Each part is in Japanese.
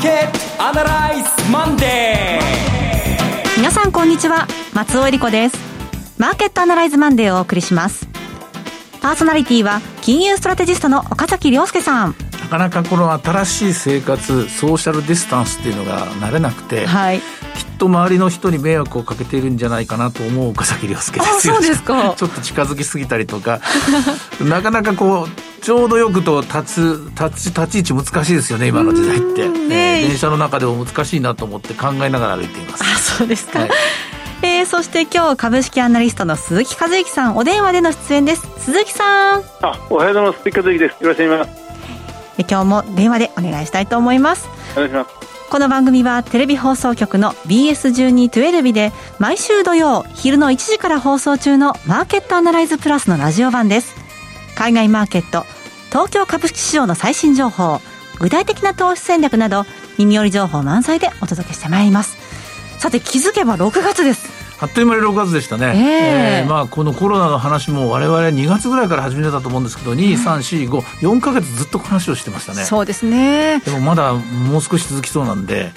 ーケットアナライズマンデー。皆さんこんにちは。松尾英里子です。マーケットアナライズマンデーをお送りします。パーソナリティは金融ストラテジストの岡崎良介さん。なかなかこの新しい生活ソーシャルディスタンスっていうのが慣れなくて、はい、と周りの人に迷惑をかけているんじゃないかなと思う岡崎良介ですよそうですか。ちょっと近づきすぎたりとか。なかなかこうちょうどよくと立つ立ち立ち位置難しいですよね今の時代って、ね、電車の中でも難しいなと思って考えながら歩いています。あそうですか、はい。えー、そして今日株式アナリストの鈴木和之さんお電話での出演です。鈴木さん。あおはようございます。鈴木和之です。よろしくお願いします。え今日も電話でお願いしたいと思います。お願いしますこの番組はテレビ放送局の BS1212 で毎週土曜昼の1時から放送中のマーケットアナライズプラスのラジオ版です。海外マーケット、東京株式市場の最新情報、具体的な投資戦略など耳寄り情報満載でお届けしてまいります。さて気づけば6月です。あっという間に6月でしたね、えー、えー、まあ、このコロナの話も我々2月ぐらいから始めたと思うんですけど2345か月ずっと話をしてましたね。そうですね。でもまだもう少し続きそうなんで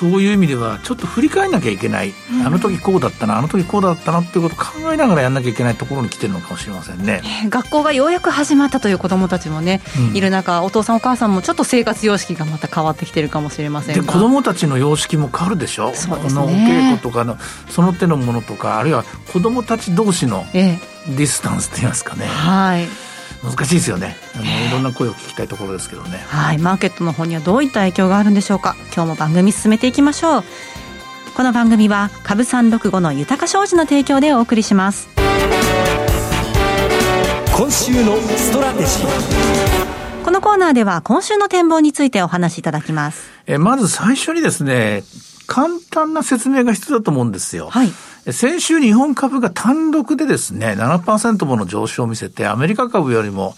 そういう意味ではちょっと振り返らなきゃいけない、うん、あの時こうだったなあの時こうだったなっていうことを考えながらやんなきゃいけないところに来てるのかもしれませんね、学校がようやく始まったという子どもたちもね、うん、いる中お父さんお母さんもちょっと生活様式がまた変わってきてるかもしれませんで子どもたちの様式も変わるでしょ？そうね、お稽古とかのその手のものとかあるいは子どもたち同士のディスタンスって言いますかね、はい難しいですよね。あのいろんな声を聞きたいところですけどね。はい。マーケットの方にはどういった影響があるんでしょうか？今日も番組進めていきましょう。この番組は株三六五の豊か商事の提供でお送りします。今週のストラテジー。このコーナーでは今週の展望についてお話しいただきます。えまず最初にですね簡単な説明が必要だと思うんですよ。はい。先週日本株が単独でですね、7%もの上昇を見せて、アメリカ株よりも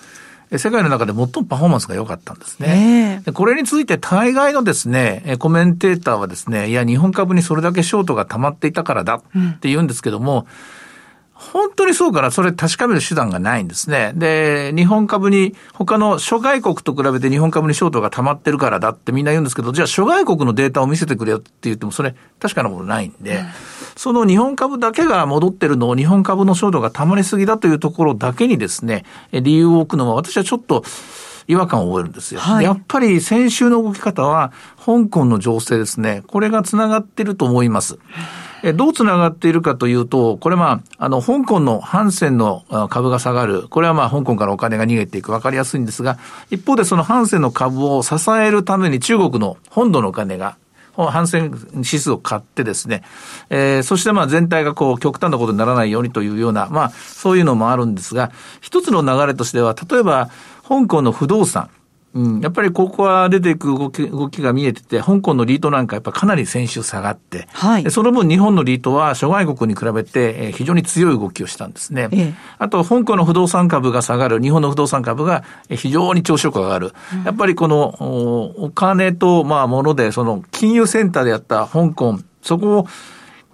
世界の中で最もパフォーマンスが良かったんですね。これについて大概のですね、コメンテーターはですね、いや、日本株にそれだけショートが溜まっていたからだって言うんですけども、うん本当にそうから、それ確かめる手段がないんですね。で、日本株に、他の諸外国と比べて日本株にショートが溜まってるからだってみんな言うんですけど、じゃあ諸外国のデータを見せてくれよって言っても、それ確かなものないんで、うん、その日本株だけが戻ってるのを日本株のショートが溜まりすぎだというところだけにですね、理由を置くのは私はちょっと、違和感を覚えるんですよ。はい、やっぱり先週の動き方は、香港の情勢ですね、これが繋がってると思います。えどうつながっているかというと、これまあ、あの、香港のハンセンの株が下がる。これはまあ、香港からお金が逃げていく。わかりやすいんですが、一方でそのハンセンの株を支えるために中国の本土のお金が反戦指数を買ってですね、えー、そしてまあ全体がこう極端なことにならないようにというような、まあそういうのもあるんですが、一つの流れとしては、例えば香港の不動産、うん、やっぱりここは出ていく動き動きが見えてて、香港のリートなんかやっぱかなり先週下がって、はい、その分日本のリートは諸外国に比べて非常に強い動きをしたんですね。ええ、あと、香港の不動産株が下がる、日本の不動産株が非常に調子よく上がる。うん、やっぱりこのお金と、まあ、もので、その金融センターでやった香港、そこを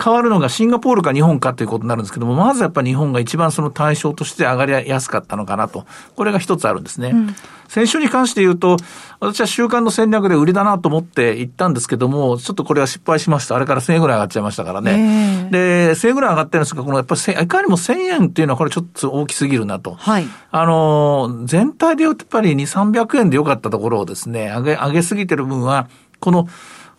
変わるのがシンガポールか日本かということになるんですけども、まずやっぱり日本が一番その対象として上がりやすかったのかなと。これが一つあるんですね。うん、先週に関して言うと、私は週間の戦略で売りだなと思って行ったんですけども、ちょっとこれは失敗しました。あれから1000円ぐらい上がっちゃいましたからね。で、1000円ぐらい上がってるんですが、このやっぱりいかにも1000円っていうのはこれちょっと大きすぎるなと。はい。あの、全体で言うとやっぱり2、300円で良かったところをですね、上げ、上げすぎてる分は、この、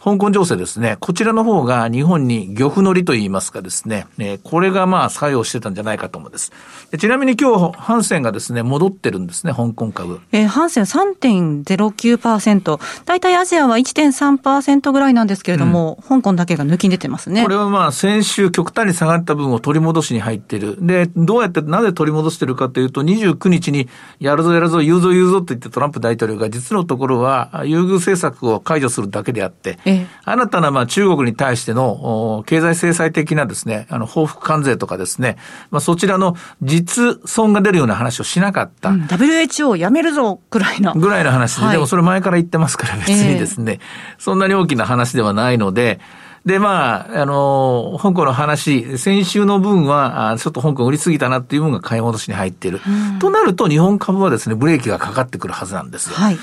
香港情勢ですね、こちらの方が日本に漁夫乗りと言いますかですね、えー、これがまあ作用してたんじゃないかと思うんです。でちなみに今日、ハンセンがですね、戻ってるんですね、香港株。えー、ハンセン3.09%、大体アジアは1.3%ぐらいなんですけれども、うん、香港だけが抜きに出てますね。これはまあ先週極端に下がった分を取り戻しに入ってる。で、どうやって、なぜ取り戻してるかというと、29日にやるぞやるぞ、言うぞ言うぞって言ってトランプ大統領が実のところは優遇政策を解除するだけであって、え新たなまあ中国に対しての経済制裁的なですね、あの報復関税とかですね、まあそちらの実損が出るような話をしなかった。うん、WHO やめるぞくらいの。ぐらいの話で、はい、でもそれ前から言ってますから別にですね、えー、そんなに大きな話ではないので、で、まあ、あの、香港の話、先週の分は、ちょっと香港売りすぎたなっていう分が買い戻しに入っている。となると、日本株はですね、ブレーキがかかってくるはずなんですよ。はい。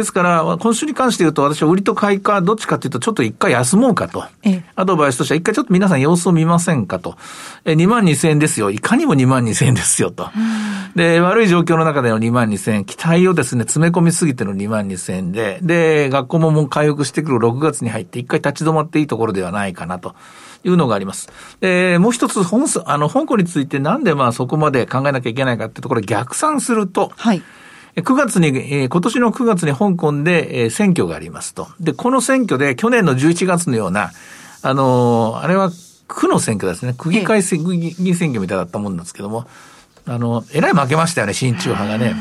ですから、今週に関して言うと、私は売りと買いか、どっちかというと、ちょっと一回休もうかと。アドバイスとしては、一回ちょっと皆さん様子を見ませんかと。え、2万2000円ですよ。いかにも2万2000円ですよと。で、悪い状況の中での2万2000円、期待をですね、詰め込みすぎての2万2000円で、で、学校ももう回復してくる6月に入って、一回立ち止まっていいところではないかなと。いうのがあります。で、もう一つ、本、あの、香港についてなんでまあそこまで考えなきゃいけないかってところ逆算すると、はい。9月に、えー、今年の9月に香港で、えー、選挙がありますと。で、この選挙で去年の11月のような、あのー、あれは区の選挙ですね。区議会選、区議選挙みたいだったもんなんですけども、あの、えらい負けましたよね、親中派がね。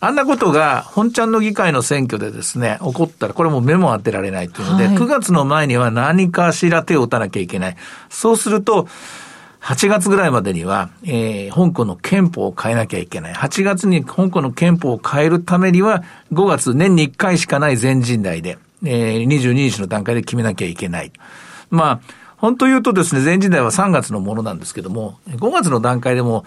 あんなことが本ちゃんの議会の選挙でですね、起こったら、これも目も当てられないっていうので、はい、9月の前には何かしら手を打たなきゃいけない。そうすると、8月ぐらいまでには、えー、香港の憲法を変えなきゃいけない。8月に香港の憲法を変えるためには、5月年に1回しかない全人代で、えー、22日の段階で決めなきゃいけない。まあ、本当言うとですね、全人代は3月のものなんですけども、5月の段階でも、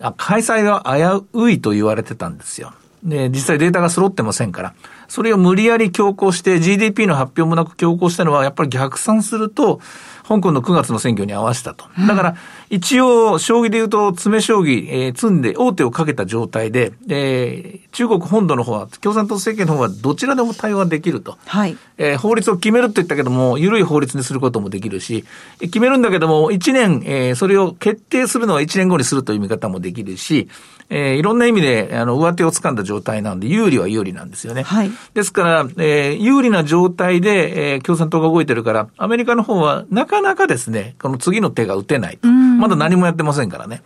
あ開催が危ういと言われてたんですよ。で、実際データが揃ってませんから。それを無理やり強行して GDP の発表もなく強行したのは、やっぱり逆算すると、香港の9月の選挙に合わせたと。だから、一応、将棋で言うと、詰将棋、えー、積んで、王手をかけた状態で、えー、中国本土の方は、共産党政権の方は、どちらでも対応ができると。はい。えー、法律を決めるって言ったけども、緩い法律にすることもできるし、決めるんだけども、1年、えー、それを決定するのは1年後にするという見方もできるし、えー、いろんな意味で、あの、上手を掴んだ状態なんで、有利は有利なんですよね。はい。ですから、えー、有利な状態で、えー、共産党が動いてるから、アメリカの方は、なかなかですね、この次の手が打てないと。まだ何もやってませんからね。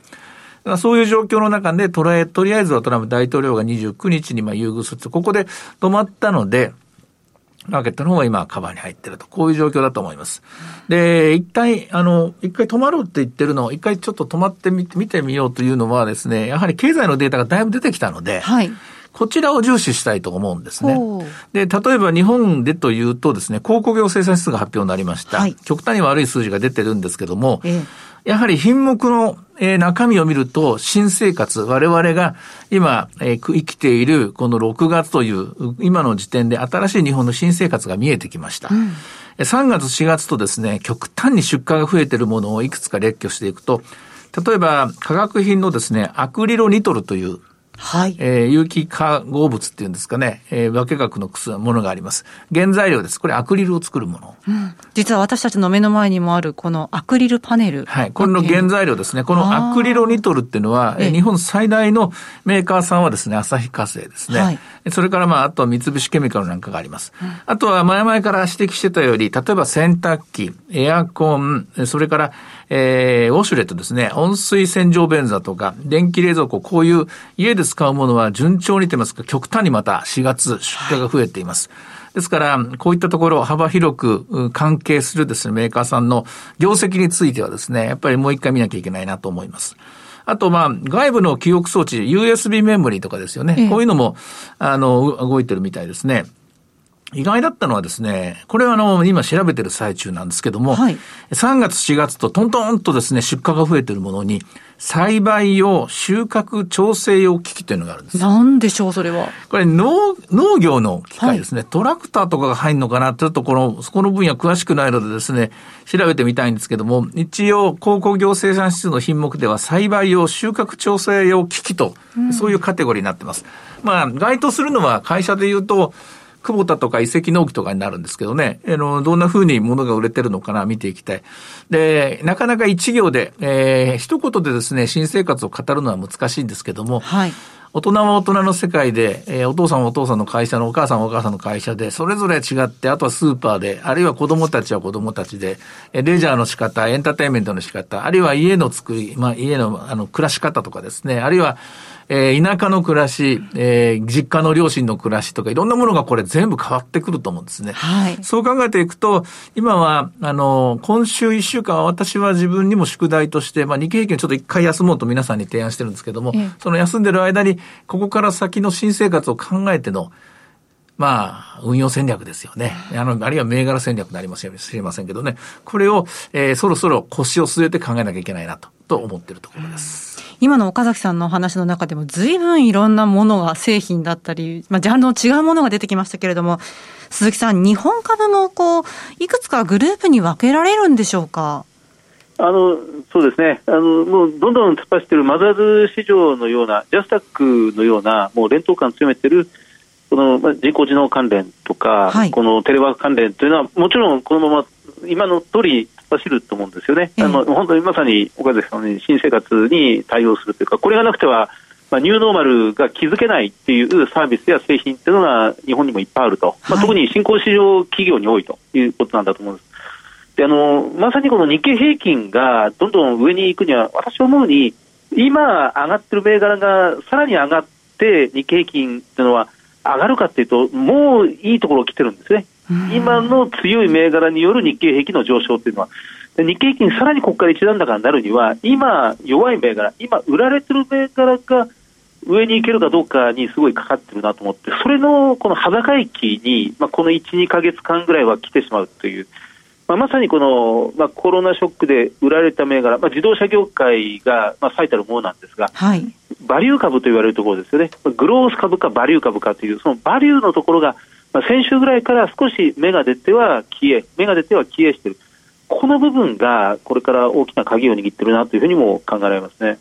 そういう状況の中で、とえ、とりあえずはトランプ大統領が29日にまあ優遇すると、ここで止まったので、マーケットの方は今カバーに入ってると。こういう状況だと思います。で、一回、あの、一回止まるって言ってるのを、一回ちょっと止まってみ見てみようというのはですね、やはり経済のデータがだいぶ出てきたので、はい。こちらを重視したいと思うんですね。で、例えば日本でというとですね、鉱工業生産指数が発表になりました。はい、極端に悪い数字が出てるんですけども、ええ、やはり品目の、えー、中身を見ると、新生活、我々が今、えー、生きているこの6月という、今の時点で新しい日本の新生活が見えてきました。うん3月、4月とですね、極端に出荷が増えているものをいくつか列挙していくと、例えば化学品のですね、アクリロニトルというはい。えー、有機化合物っていうんですかね、えー、化学のものがあります。原材料です。これアクリルを作るもの。うん、実は私たちの目の前にもあるこのアクリルパネル。はい。これの原材料ですね。このアクリロニトルっていうのは、え日本最大のメーカーさんはですね、旭化成ですね。はい。それからまあ、あとは三菱ケミカルなんかがあります。うん、あとは前々から指摘してたより、例えば洗濯機、エアコン、それから、えー、ウォシュレットですね、温水洗浄便座とか、電気冷蔵庫、こういう家で使うものは順調にてますが、極端にまた4月出荷が増えています。ですから、こういったところ幅広く関係するですね、メーカーさんの業績についてはですね、やっぱりもう一回見なきゃいけないなと思います。あと、まあ、外部の記憶装置、USB メモリーとかですよね。こういうのも、あの、動いてるみたいですね。意外だったのはですね、これはあの、今調べてる最中なんですけども、はい、3月4月とトントンとですね、出荷が増えてるものに、栽培用収穫調整用機器というのがあるんです。なんでしょう、それは。これ農、農業の機械ですね、はい、トラクターとかが入るのかな、ちょっとこの、そこの分野詳しくないのでですね、調べてみたいんですけども、一応、鉱工業生産室の品目では栽培用収穫調整用機器と、そういうカテゴリーになってます。まあ、該当するのは会社で言うと、久保田とか遺跡納期とかになるんですけどね、あの、どんな風に物が売れてるのかな、見ていきたい。で、なかなか一行で、えー、一言でですね、新生活を語るのは難しいんですけども、はい。大人は大人の世界で、えー、お父さんはお父さんの会社の、お母さんはお母さんの会社で、それぞれ違って、あとはスーパーで、あるいは子供たちは子供たちで、えレジャーの仕方、エンターテインメントの仕方、あるいは家の作り、まあ家のあの暮らし方とかですね、あるいは、えー、田舎の暮らし、えー、実家の両親の暮らしとかいろんなものがこれ全部変わってくると思うんですね。はい。そう考えていくと、今は、あの、今週一週間は私は自分にも宿題として、まあ日経平均ちょっと一回休もうと皆さんに提案してるんですけども、その休んでる間に、ここから先の新生活を考えての、まあ、運用戦略ですよね。あの、あるいは銘柄戦略になりますしれませんけどね。これを、えー、そろそろ腰を据えて考えなきゃいけないなと、と思っているところです。今の岡崎さんのお話の中でも随分いろんなものが製品だったり、まあ、ジャンルの違うものが出てきましたけれども、鈴木さん、日本株もこう、いくつかグループに分けられるんでしょうか？あのそうですね。あの、もうどんどん突っ走っているマザーズ市場のような、ジャスタックのような、もう連投感強めているこの人工知能関連とか、はい、このテレワーク関連というのは、もちろんこのまま今の通り走ると思うんですよね、あの本当にまさに岡崎さんに新生活に対応するというか、これがなくては、まあ、ニューノーマルが築けないっていうサービスや製品っていうのが日本にもいっぱいあると、まあ、特に新興市場企業に多いということなんだと思うんです。であのまさにこの日経平均がどんどん上に行くには、私は思うに、今上がってる銘柄がさらに上がって、日経平均っていうのは上がるかっていうと、もういいところ来てるんですね。今の強い銘柄による日経平均の上昇っていうのは、日経平均さらにここから一段高になるには、今弱い銘柄、今売られてる銘柄が上に行けるかどうかにすごいかかってるなと思って、それのこの裸駅に、まあ、この1、2か月間ぐらいは来てしまうという、まあ、まさにこの、まあ、コロナショックで売られた銘柄、まあ、自動車業界が、まあ、最たるものなんですが、はい、バリュー株と言われるところですよね、グロース株かバリュー株かという、そのバリューのところが、まあ、先週ぐらいから少し芽が出ては消え、芽が出ては消えしている。この部分がこれから大きな鍵を握ってるなというふうにも考えられますね。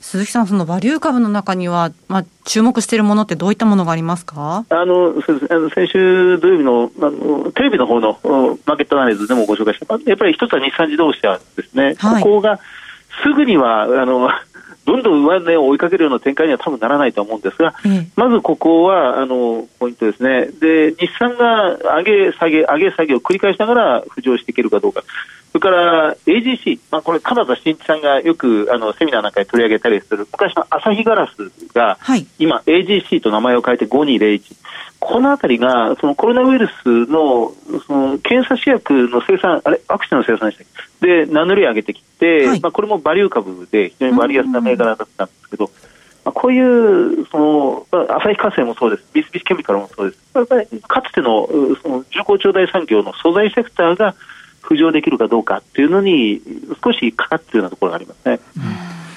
鈴木さん、そのバリュー株の中には、まあ、注目しているものってどういったものがありますか？あのそうですあの先週土曜日のあのテレビの方のマーケットアナリズでもご紹介した、やっぱり一つは日産自動車ですね、はい、ここがすぐにはあのどんどん上値を追いかけるような展開には多分ならないと思うんですが、うん、まずここはあのポイントですね。で、日産が上げ下げ、上げ下げを繰り返しながら浮上していけるかどうか。それから AGC、まあ、これ、鎌田新一さんがよくあのセミナーなんかで取り上げたりする、昔の朝日ガラスが、はい、今、AGC と名前を変えて5201。このあたりが、そのコロナウイルスのその検査試薬の生産、あれ、ワクチンの生産でしたで、名乗り上げてきて、はい、まあ、これもバリュー株で非常に割安な銘柄だったんですけど、まあ、こういうその、まあ、旭化成もそうです、ビスビスケミカルもそうです、やっぱりかつてのその重工長大産業の素材セクターが浮上できるかどうかっていうのに、少しかかっているようなところがありますね。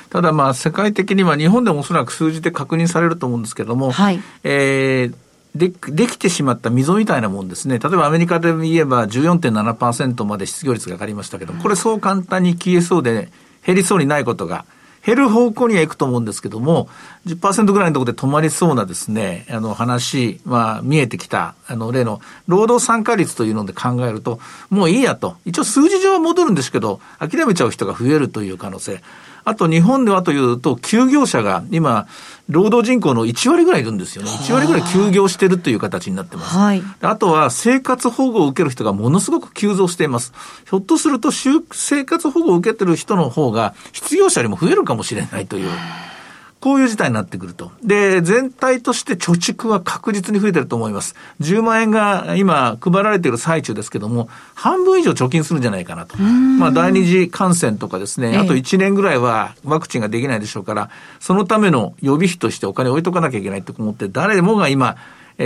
ただまあ世界的には日本でもおそらく数字で確認されると思うんですけども、はい、えー、で、できてしまった溝みたいなもんですね。例えばアメリカで言えば14.7%まで失業率が上がりましたけど、これそう簡単に消えそうで減りそうにないことが、減る方向には行くと思うんですけども、10%ぐらいのところで止まりそうなですね、あの話、は見えてきた、あの例の労働参加率というので考えると、もういいやと。一応数字上は戻るんですけど、諦めちゃう人が増えるという可能性。あと日本ではというと、休業者が今、労働人口の1割ぐらいいるんですよね。1割ぐらい休業してるという形になってます。はい、あとは生活保護を受ける人がものすごく急増しています。ひょっとすると、生活保護を受けてる人の方が失業者よりも増えるかもしれないという。こういう事態になってくると。で、全体として貯蓄は確実に増えてると思います。10万円が今配られている最中ですけども、半分以上貯金するんじゃないかなと。まあ、第二次感染とかですね、あと1年ぐらいはワクチンができないでしょうから、そのための予備費としてお金を置いとかなきゃいけないと思って、誰もが今、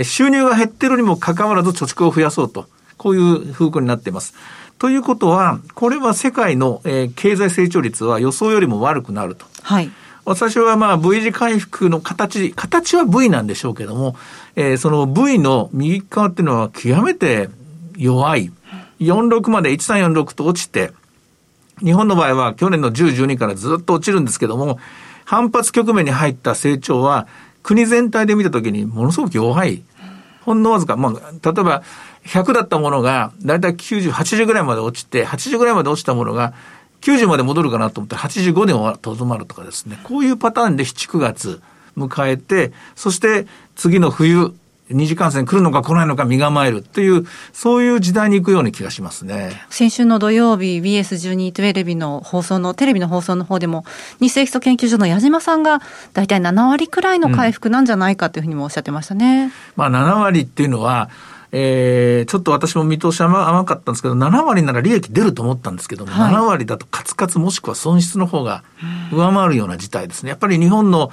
収入が減ってるにもかかわらず貯蓄を増やそうと。こういう風向になっています。ということは、これは世界の、え経済成長率は予想よりも悪くなると。はい。私はまあ V 字回復の形、形は V なんでしょうけども、えー、その V の右側っていうのは極めて弱い。46まで1346と落ちて、日本の場合は去年の10、12からずっと落ちるんですけども、反発局面に入った成長は国全体で見たときにものすごく弱い。ほんのわずか、まあ、例えば100だったものが、だいたい90、80ぐらいまで落ちて、80ぐらいまで落ちたものが、90まで戻るかなと思って85でとどまるとかですね、こういうパターンで7、9月迎えて、そして次の冬、二次感染来るのか来ないのか身構えるっていう、そういう時代に行くような気がしますね。先週の土曜日、BS12 テレビの放送の、テレビの放送の方でも、日清基礎研究所の矢島さんが、大体7割くらいの回復なんじゃないかというふうにもおっしゃってましたね。うん、まあ7割っていうのは、えー、ちょっと私も見通し甘甘かったんですけど、7割なら利益出ると思ったんですけども、はい、7割だとカツカツもしくは損失の方が上回るような事態ですね。やっぱり日本の、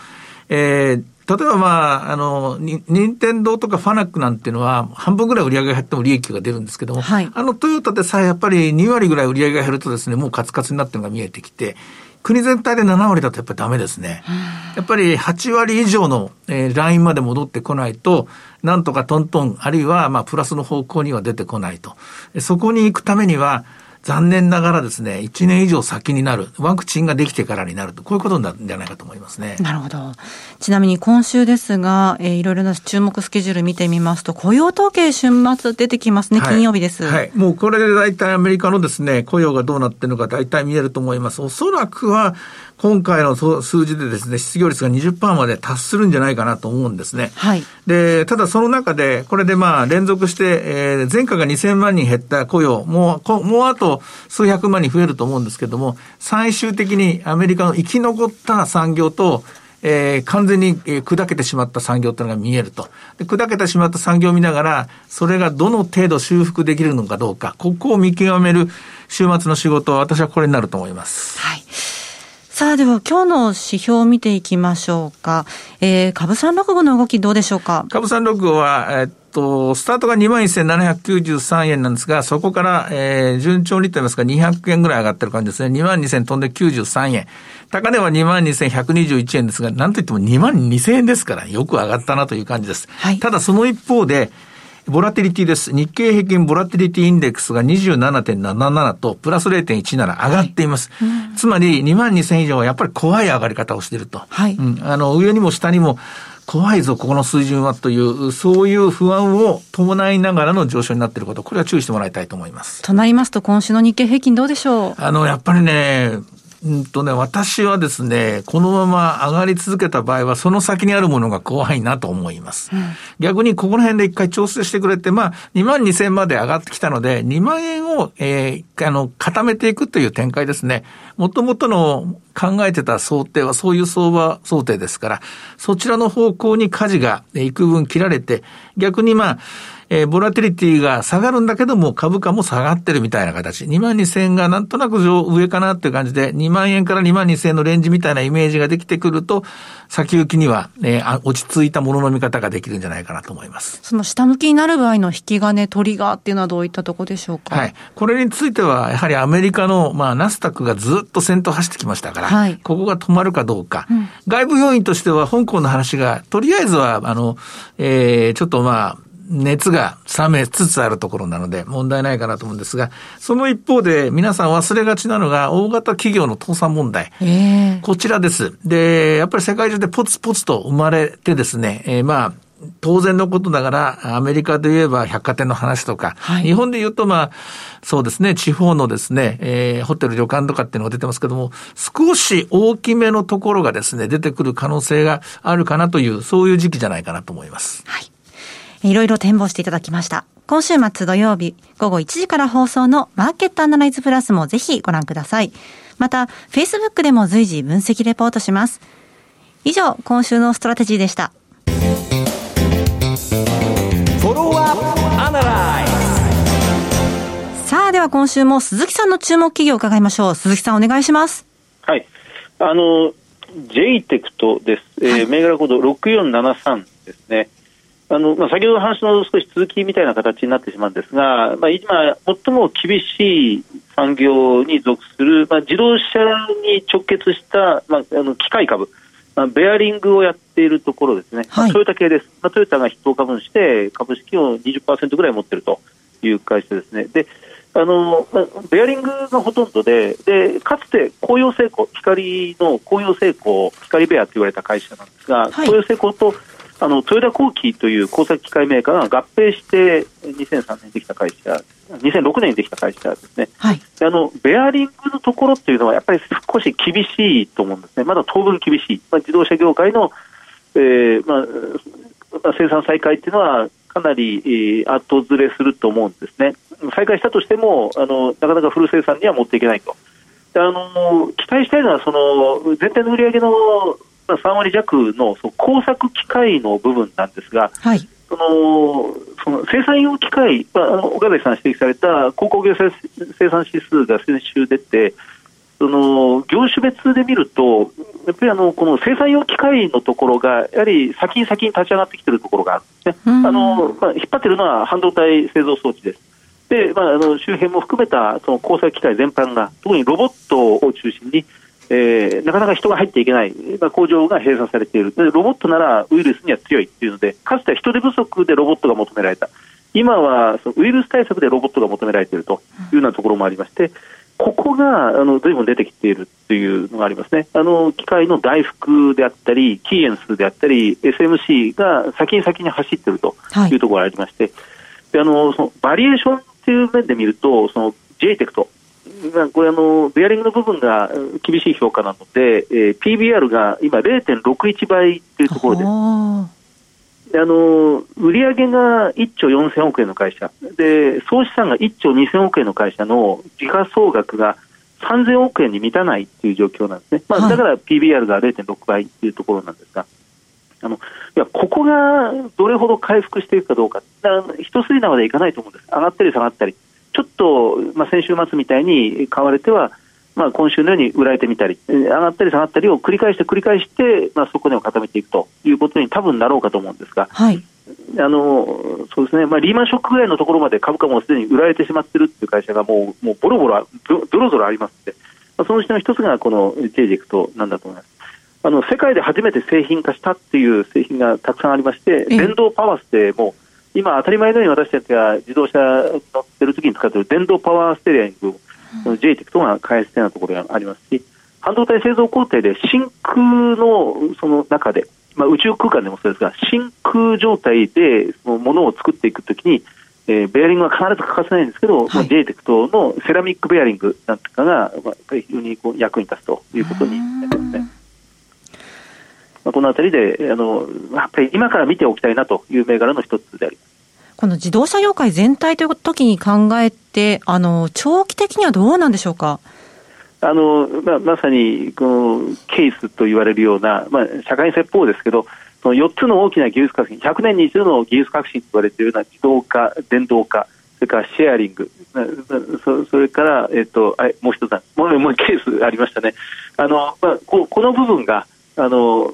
えー、例えばまあ、あの、任天堂とかファナックなんていうのは、半分ぐらい売り上げが減っても利益が出るんですけども、はい、あのトヨタでさえやっぱり2割ぐらい売り上げが減るとですね、もうカツカツになってるのが見えてきて、国全体で7割だとやっぱりダメですね。やっぱり8割以上の、えー、ラインまで戻ってこないと、なんとかトントン、あるいはまあプラスの方向には出てこないと。そこに行くためには、残念ながらですね、1年以上先になる、ワクチンができてからになると、こういうことなんじゃないかと思いますね。なるほど。ちなみに今週ですが、えー、いろいろな注目スケジュール見てみますと、雇用統計週末出てきますね、金曜日です。はい。もうこれで大体アメリカのですね、雇用がどうなってるのか大体見えると思います。おそらくは、今回の数字でですね、失業率が20%まで達するんじゃないかなと思うんですね。はい。で、ただその中で、これでまあ連続して、えー、前回が2000万人減った雇用、もう、もうあと数百万人増えると思うんですけども、最終的にアメリカの生き残った産業と、えー、完全に、えー、砕けてしまった産業というのが見えるとで。砕けてしまった産業を見ながら、それがどの程度修復できるのかどうか、ここを見極める週末の仕事は私はこれになると思います。はい。さあ、では今日の指標を見ていきましょうか。えー、株三六五の動きどうでしょうか？株三六五は、えー、っと、スタートが21,793円なんですが、そこから、えー、順調にと言いますか、200円ぐらい上がってる感じですね。22,000飛んで93円。高値は22,121円ですが、なんといっても22,000円ですから、よく上がったなという感じです。はい、ただその一方で、ボラティリティです。日経平均ボラティリティインデックスが27.77とプラス0.17上がっています。はいうん、つまり2万2000以上はやっぱり怖い上がり方をしていると。はい、うん、あの、上にも下にも怖いぞ、ここの水準はという、そういう不安を伴いながらの上昇になっていること、これは注意してもらいたいと思います。となりますと、今週の日経平均どうでしょう？あの、やっぱりね、うんとね、私はですね、このまま上がり続けた場合は、その先にあるものが怖いなと思います。うん、逆にここら辺で一回調整してくれて、まあ、2万2千まで上がってきたので、2万円を、えー、あの、固めていくという展開ですね。もともとの考えてた想定はそういう相場想定ですから、そちらの方向に舵が幾分切られて、逆にまあ、えー、ボラティリティが下がるんだけども、株価も下がってるみたいな形。2万2000円がなんとなく上かなっていう感じで、2万円から2万2000円のレンジみたいなイメージができてくると、先行きには、えー、落ち着いたものの見方ができるんじゃないかなと思います。その下向きになる場合の引き金、トリガーっていうのはどういったところでしょうか？はい。これについては、やはりアメリカの、まあ、ナスタックがずっと先頭走ってきましたから、はい、ここが止まるかどうか。うん、外部要因としては、香港の話が、とりあえずは、あの、えー、ちょっとまあ、熱が冷めつつあるところなので問題ないかなと思うんですが、その一方で皆さん忘れがちなのが大型企業の倒産問題。こちらです。で、やっぱり世界中でポツポツと生まれてですね、えー、まあ、当然のことながら、アメリカで言えば百貨店の話とか、はい、日本で言うとまあ、そうですね、地方のですね、えー、ホテル、旅館とかっていうのが出てますけども、少し大きめのところがですね、出てくる可能性があるかなという、そういう時期じゃないかなと思います。はい。いろいろ展望していただきました。今週末土曜日午後1時から放送のマーケットアナライズプラスもぜひご覧ください。また、Facebook でも随時分析レポートします。以上、今週のストラテジーでした。さあ、では今週も鈴木さんの注目企業を伺いましょう。鈴木さんお願いします。はい。あの、j テクトです。えー、はい、銘柄コード6473ですね。あのまあ、先ほどの話の少し続きみたいな形になってしまうんですが、まあ、今、最も厳しい産業に属する、まあ、自動車に直結した、まあ、あの機械株、まあ、ベアリングをやっているところですね、はい、トヨタ系です、まあ、トヨタが筆頭株主で株式を20%ぐらい持っているという会社ですね。であのベアリングがほとんどででかつて紅葉成功光の紅葉成功光ベアと言われた会社なんですが、はい、紅葉成功とあのトヨタ工機という工作機械メーカーが合併して2003年にできた会社、2006年にできた会社ですね、はい、あのベアリングのところっていうのはやっぱり少し厳しいと思うんですね、まだ当分厳しい、まあ、自動車業界の、えーまあ、まあ、生産再開っていうのはかなり、えー、後ずれすると思うんですね、再開したとしてもあのなかなかフル生産には持っていけないと。あの期待したいのはその全体の売上のまあ、3割弱のその工作機械の部分なんですが、はい、そのその生産用機械、まあ、あの岡崎さん指摘された鉱工業生産指数が先週出て、その業種別で見ると、やっぱりあのこの生産用機械のところが、やはり先に先に立ち上がってきているところがあるんですね、あのまあ、引っ張っているのは半導体製造装置です。でまあ、あの周辺も含めたその工作機械全般が、特にロボットを中心に、えー、なかなか人が入っていけない、まあ、工場が閉鎖されている。で、ロボットならウイルスには強いっていうので、かつては人手不足でロボットが求められた、今はそのウイルス対策でロボットが求められているというようなところもありまして、ここがあの随分出てきているというのがありますね、あの機械の大福であったり、キーエンスであったり、SMC が先に先に走っているとい。うところがありまして、はい、であのそのバリエーションという面で見ると、その JTEC これあの、ベアリングの部分が厳しい評価なので、えー、PBR が今0.61倍というところで。す。であの売上が1兆4000億円の会社。で総資産が1兆2000億円の会社の時価総額が3000億円に満たないという状況なんですね、まあ、だから PBR が0.6倍というところなんですが、あのいやここがどれほど回復していくかどうか、一筋縄でいかないと思うんです、上がったり下がったり、ちょっと、まあ、先週末みたいに買われては、まあ、今週のように売られてみたり、上がったり下がったりを繰り返して繰り返して、まあ、底根を固めていくということに多分なろうかと思うんですが、はい、あのそうですね、まあ、リーマンショックぐらいのところまで株価もすでに売られてしまっているという会社がもうもうボロボロ、ぞろぞろありますので、まあ、そのうちの一つがこの J ジェクトなんだと思います。あの世界で初めて製品化したっていう製品がたくさんありまして、電動パワーステも今、当たり前のように私たちが自動車乗ってる時に使っている電動パワーステレオングを JTEC とが開発したようなところがありますし、半導体製造工程で真空のその中で、まあ、宇宙空間でもそうですが、真空状態でそのものを作っていくときに、えー、ベアリングは必ず欠かせないんですけど、はい、JTEC とのセラミックベアリングなんかが、まあ、非常にこう役に立つということになりますね。のあたりであの、やっぱり今から見ておきたいなという銘柄の一つであります。この自動車業界全体という時に考えて、あの長期的にはどうなんでしょうか？あのままさにこのケースと言われるような、まあ、社会説法ですけど、その4つの大きな技術革新、100年に一度の技術革新と言われているような自動化、電動化、それからシェアリング、そそれから、えっと、あもう一つもうもうケースありましたね。あのまあ、ここの部分があの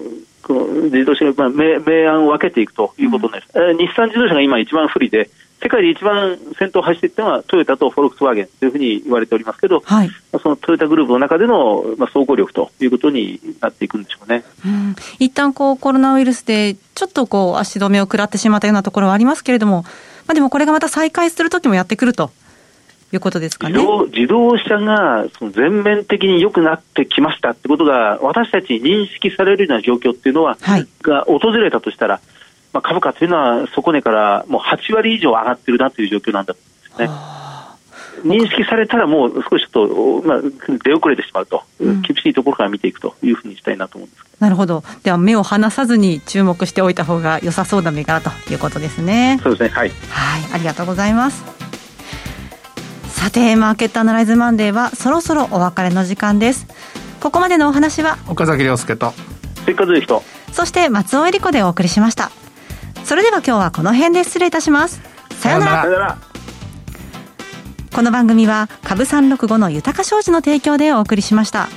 自動車が、まあ、明明暗を分けていくということです、うん、日産自動車が今一番不利で、世界で一番先頭を走っていったのはトヨタとフォルクスワーゲンというふうに言われておりますけど、はい、そのトヨタグループの中での、まあ、総合力ということになっていくんでしょうね。うん、一旦こうコロナウイルスでちょっとこう足止めを食らってしまったようなところはありますけれども、まあ、でもこれがまた再開するときもやってくると。いうことですかね。自動車がその全面的に良くなってきましたってことが私たちに認識されるような状況っていうのは、はい、が訪れたとしたら、まあ、株価というのは底値からもう8割以上上がってるなという状況なんだと思うんですね。認識されたらもう少しちょっと、まあ、出遅れてしまうと、うん、厳しいところから見ていくというふうにしたいなと思うんですなるほど。では目を離さずに注目しておいた方が良さそうな銘柄ということですね。そうですね。はい、はい、ありがとうございますさてマーケットアナライズマンデーはそろそろお別れの時間です。ここまでのお話は岡崎亮介とせっかく人そして松尾恵理子でお送りしました。それでは今日はこの辺で失礼いたします。さようなら。この番組は株三六五の豊か商事の提供でお送りしました。